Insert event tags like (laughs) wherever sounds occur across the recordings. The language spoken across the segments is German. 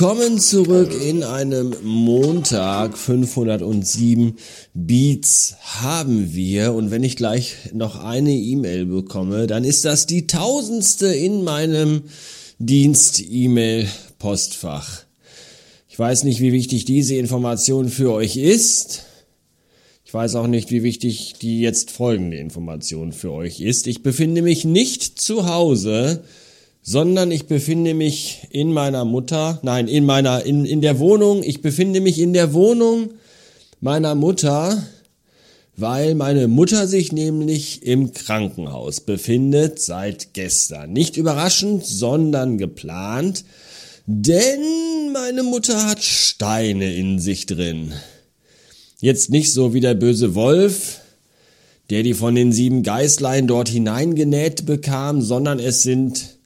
Willkommen zurück in einem Montag 507 Beats haben wir und wenn ich gleich noch eine E-Mail bekomme, dann ist das die tausendste in meinem Dienst-E-Mail-Postfach. Ich weiß nicht, wie wichtig diese Information für euch ist. Ich weiß auch nicht, wie wichtig die jetzt folgende Information für euch ist. Ich befinde mich nicht zu Hause, sondern ich befinde mich in meiner Mutter, nein, in meiner, in, in der Wohnung, ich befinde mich in der Wohnung meiner Mutter, weil meine Mutter sich nämlich im Krankenhaus befindet seit gestern. Nicht überraschend, sondern geplant, denn meine Mutter hat Steine in sich drin. Jetzt nicht so wie der böse Wolf, der die von den sieben Geißlein dort hineingenäht bekam, sondern es sind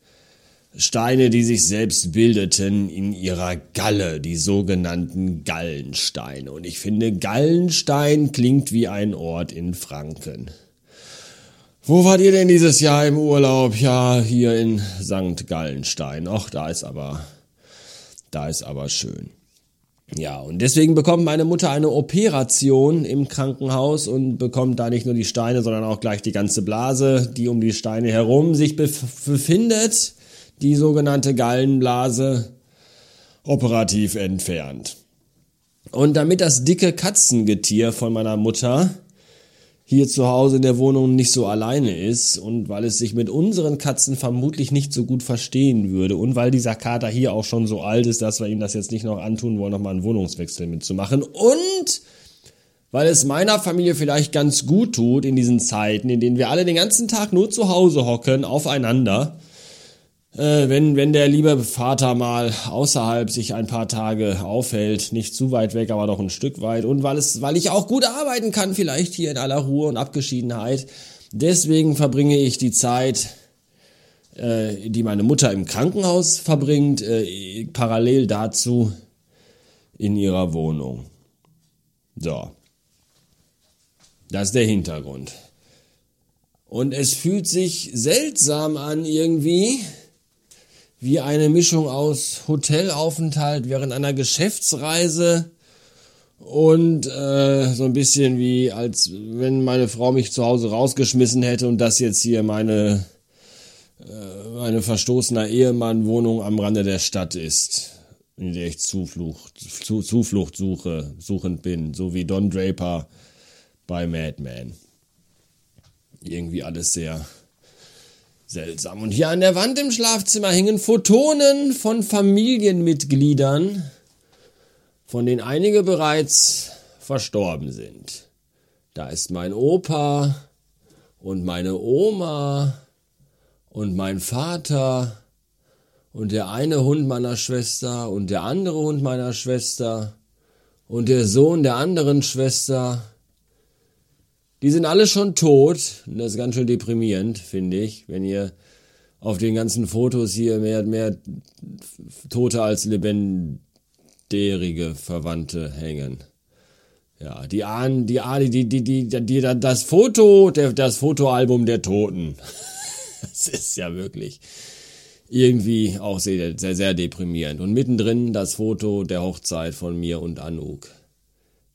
Steine, die sich selbst bildeten in ihrer Galle, die sogenannten Gallensteine. Und ich finde, Gallenstein klingt wie ein Ort in Franken. Wo wart ihr denn dieses Jahr im Urlaub? Ja, hier in St. Gallenstein. Och, da ist aber, da ist aber schön. Ja, und deswegen bekommt meine Mutter eine Operation im Krankenhaus und bekommt da nicht nur die Steine, sondern auch gleich die ganze Blase, die um die Steine herum sich befindet, die sogenannte Gallenblase, operativ entfernt. Und damit das dicke Katzengetier von meiner Mutter hier zu Hause in der Wohnung nicht so alleine ist und weil es sich mit unseren Katzen vermutlich nicht so gut verstehen würde und weil dieser Kater hier auch schon so alt ist, dass wir ihm das jetzt nicht noch antun wollen, nochmal einen Wohnungswechsel mitzumachen und weil es meiner Familie vielleicht ganz gut tut in diesen Zeiten, in denen wir alle den ganzen Tag nur zu Hause hocken, aufeinander, äh, wenn, wenn der liebe Vater mal außerhalb sich ein paar Tage aufhält, nicht zu weit weg, aber doch ein Stück weit und weil es, weil ich auch gut arbeiten kann, vielleicht hier in aller Ruhe und Abgeschiedenheit. Deswegen verbringe ich die Zeit, äh, die meine Mutter im Krankenhaus verbringt, äh, parallel dazu in ihrer Wohnung. So. Das ist der Hintergrund. Und es fühlt sich seltsam an irgendwie, wie eine Mischung aus Hotelaufenthalt während einer Geschäftsreise und äh, so ein bisschen wie als wenn meine Frau mich zu Hause rausgeschmissen hätte und das jetzt hier meine äh, meine verstoßener Ehemann Wohnung am Rande der Stadt ist, in der ich Zuflucht zu, Zuflucht suche, suchend bin, so wie Don Draper bei Mad Men. Irgendwie alles sehr Seltsam. Und hier an der Wand im Schlafzimmer hängen Photonen von Familienmitgliedern, von denen einige bereits verstorben sind. Da ist mein Opa und meine Oma und mein Vater und der eine Hund meiner Schwester und der andere Hund meiner Schwester und der Sohn der anderen Schwester die sind alle schon tot. Das ist ganz schön deprimierend, finde ich, wenn ihr auf den ganzen Fotos hier mehr, mehr Tote als lebendige Verwandte hängen. Ja, die ahnen, die ahnen, die, die, die, die, das Foto, der, das Fotoalbum der Toten. (laughs) das ist ja wirklich irgendwie auch sehr, sehr, sehr deprimierend. Und mittendrin das Foto der Hochzeit von mir und Anouk.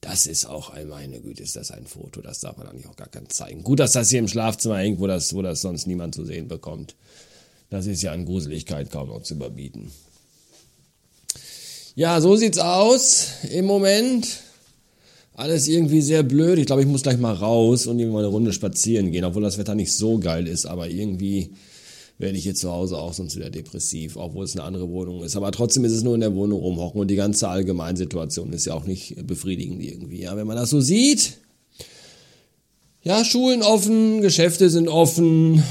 Das ist auch, meine Güte, ist das ein Foto, das darf man eigentlich auch gar kein zeigen. Gut, dass das hier im Schlafzimmer hängt, wo das, wo das sonst niemand zu sehen bekommt. Das ist ja an Gruseligkeit kaum noch zu überbieten. Ja, so sieht's aus im Moment. Alles irgendwie sehr blöd. Ich glaube, ich muss gleich mal raus und irgendwie mal eine Runde spazieren gehen, obwohl das Wetter nicht so geil ist, aber irgendwie werde ich hier zu Hause auch sonst wieder depressiv, obwohl es eine andere Wohnung ist. Aber trotzdem ist es nur in der Wohnung rumhocken und die ganze Allgemeinsituation ist ja auch nicht befriedigend irgendwie. Ja, wenn man das so sieht, ja, Schulen offen, Geschäfte sind offen,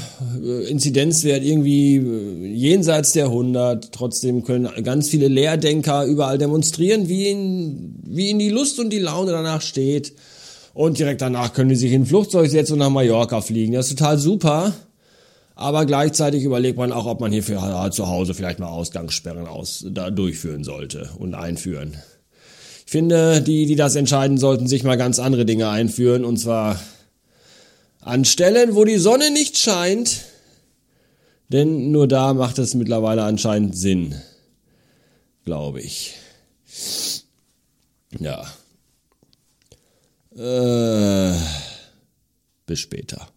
äh, Inzidenzwert irgendwie äh, jenseits der 100. Trotzdem können ganz viele Lehrdenker überall demonstrieren, wie ihnen, wie ihnen die Lust und die Laune danach steht. Und direkt danach können die sich in ein Flugzeug setzen und nach Mallorca fliegen. Das ist total super. Aber gleichzeitig überlegt man auch, ob man hier für, zu Hause vielleicht mal Ausgangssperren aus, da durchführen sollte und einführen. Ich finde, die, die das entscheiden, sollten sich mal ganz andere Dinge einführen. Und zwar an Stellen, wo die Sonne nicht scheint. Denn nur da macht es mittlerweile anscheinend Sinn. glaube ich. Ja. Äh, bis später.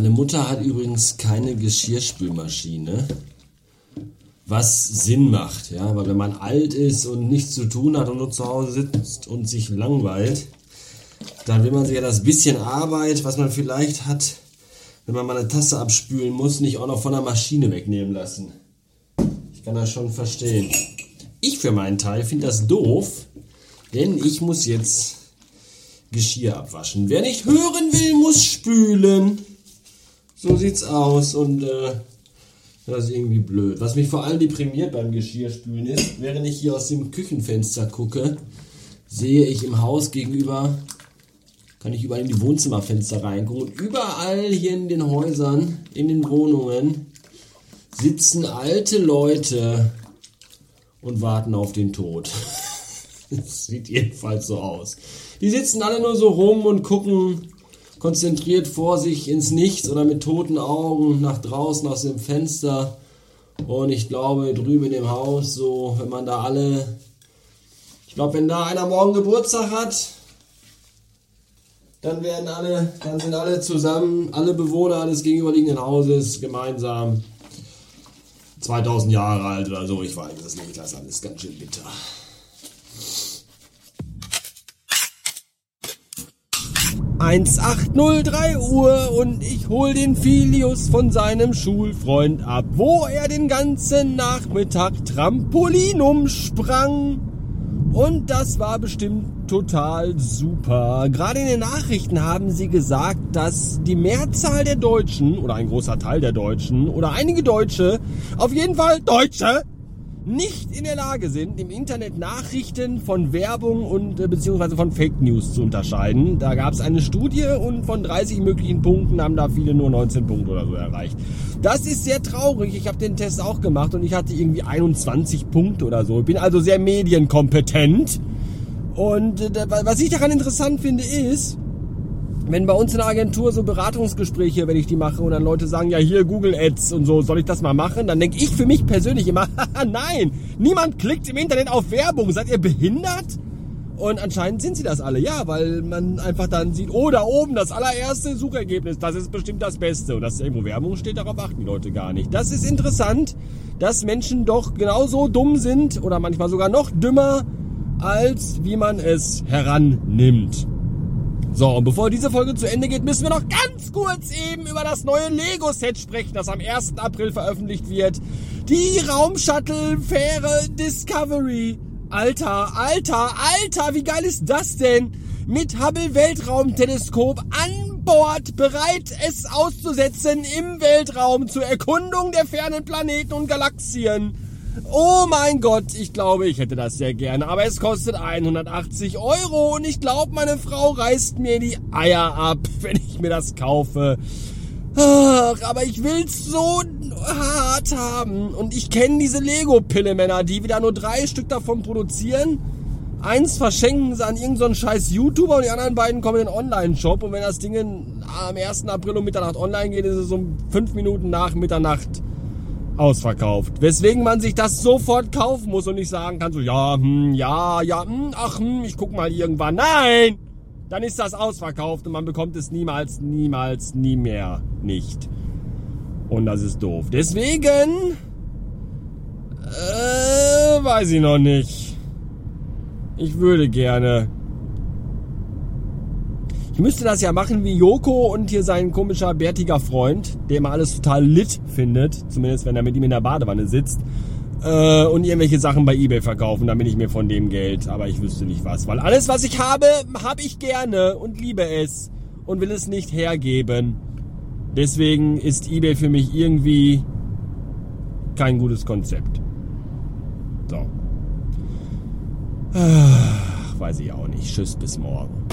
Meine Mutter hat übrigens keine Geschirrspülmaschine. Was Sinn macht, ja, weil wenn man alt ist und nichts zu tun hat und nur zu Hause sitzt und sich langweilt, dann will man sich ja das bisschen Arbeit, was man vielleicht hat, wenn man mal eine Tasse abspülen muss, nicht auch noch von der Maschine wegnehmen lassen. Ich kann das schon verstehen. Ich für meinen Teil finde das doof, denn ich muss jetzt Geschirr abwaschen. Wer nicht hören will, muss spülen. So sieht's aus und äh, das ist irgendwie blöd. Was mich vor allem deprimiert beim Geschirrspülen ist, während ich hier aus dem Küchenfenster gucke, sehe ich im Haus gegenüber, kann ich überall in die Wohnzimmerfenster reingucken und überall hier in den Häusern, in den Wohnungen sitzen alte Leute und warten auf den Tod. (laughs) Das sieht jedenfalls so aus. Die sitzen alle nur so rum und gucken konzentriert vor sich ins Nichts oder mit toten Augen nach draußen aus dem Fenster. Und ich glaube, drüben in dem Haus, so, wenn man da alle, ich glaube, wenn da einer morgen Geburtstag hat, dann werden alle, dann sind alle zusammen, alle Bewohner des gegenüberliegenden Hauses gemeinsam 2000 Jahre alt oder so. Ich weiß es nicht, das ist alles ganz schön bitter. 1803 Uhr und ich hol den Filius von seinem Schulfreund ab, wo er den ganzen Nachmittag Trampolinum sprang. Und das war bestimmt total super. Gerade in den Nachrichten haben sie gesagt, dass die Mehrzahl der Deutschen oder ein großer Teil der Deutschen oder einige Deutsche, auf jeden Fall Deutsche, nicht in der Lage sind, im Internet Nachrichten von Werbung und äh, beziehungsweise von Fake News zu unterscheiden. Da gab es eine Studie und von 30 möglichen Punkten haben da viele nur 19 Punkte oder so erreicht. Das ist sehr traurig. Ich habe den Test auch gemacht und ich hatte irgendwie 21 Punkte oder so. Ich bin also sehr medienkompetent. Und äh, was ich daran interessant finde ist, wenn bei uns in der Agentur so Beratungsgespräche, wenn ich die mache und dann Leute sagen, ja hier Google Ads und so, soll ich das mal machen? Dann denke ich für mich persönlich immer, (laughs) nein, niemand klickt im Internet auf Werbung, seid ihr behindert? Und anscheinend sind sie das alle, ja, weil man einfach dann sieht, oh, da oben das allererste Suchergebnis, das ist bestimmt das Beste. Und dass irgendwo Werbung steht, darauf achten die Leute gar nicht. Das ist interessant, dass Menschen doch genauso dumm sind oder manchmal sogar noch dümmer, als wie man es herannimmt. So, und bevor diese Folge zu Ende geht, müssen wir noch ganz kurz eben über das neue Lego-Set sprechen, das am 1. April veröffentlicht wird. Die Raumshuttle-Fähre Discovery. Alter, alter, alter, wie geil ist das denn? Mit Hubble Weltraumteleskop an Bord, bereit es auszusetzen im Weltraum zur Erkundung der fernen Planeten und Galaxien. Oh mein Gott, ich glaube, ich hätte das sehr gerne. Aber es kostet 180 Euro und ich glaube, meine Frau reißt mir die Eier ab, (laughs) wenn ich mir das kaufe. Ach, aber ich will's so hart haben. Und ich kenne diese Lego-Pille-Männer, die wieder nur drei Stück davon produzieren. Eins verschenken sie an irgendeinen so scheiß YouTuber und die anderen beiden kommen in den Online-Shop. Und wenn das Ding am 1. April um Mitternacht online geht, ist es um fünf Minuten nach Mitternacht ausverkauft. Weswegen man sich das sofort kaufen muss und nicht sagen kann, so, ja, hm, ja, ja, hm, ach, hm, ich guck mal irgendwann. Nein! Dann ist das ausverkauft und man bekommt es niemals, niemals, nie mehr nicht. Und das ist doof. Deswegen, äh, weiß ich noch nicht. Ich würde gerne müsste das ja machen wie Joko und hier sein komischer bärtiger Freund, der immer alles total lit findet, zumindest wenn er mit ihm in der Badewanne sitzt, äh, und irgendwelche Sachen bei eBay verkaufen, damit ich mir von dem Geld, aber ich wüsste nicht was, weil alles, was ich habe, habe ich gerne und liebe es und will es nicht hergeben. Deswegen ist eBay für mich irgendwie kein gutes Konzept. So. Ach, weiß ich auch nicht. Tschüss, bis morgen.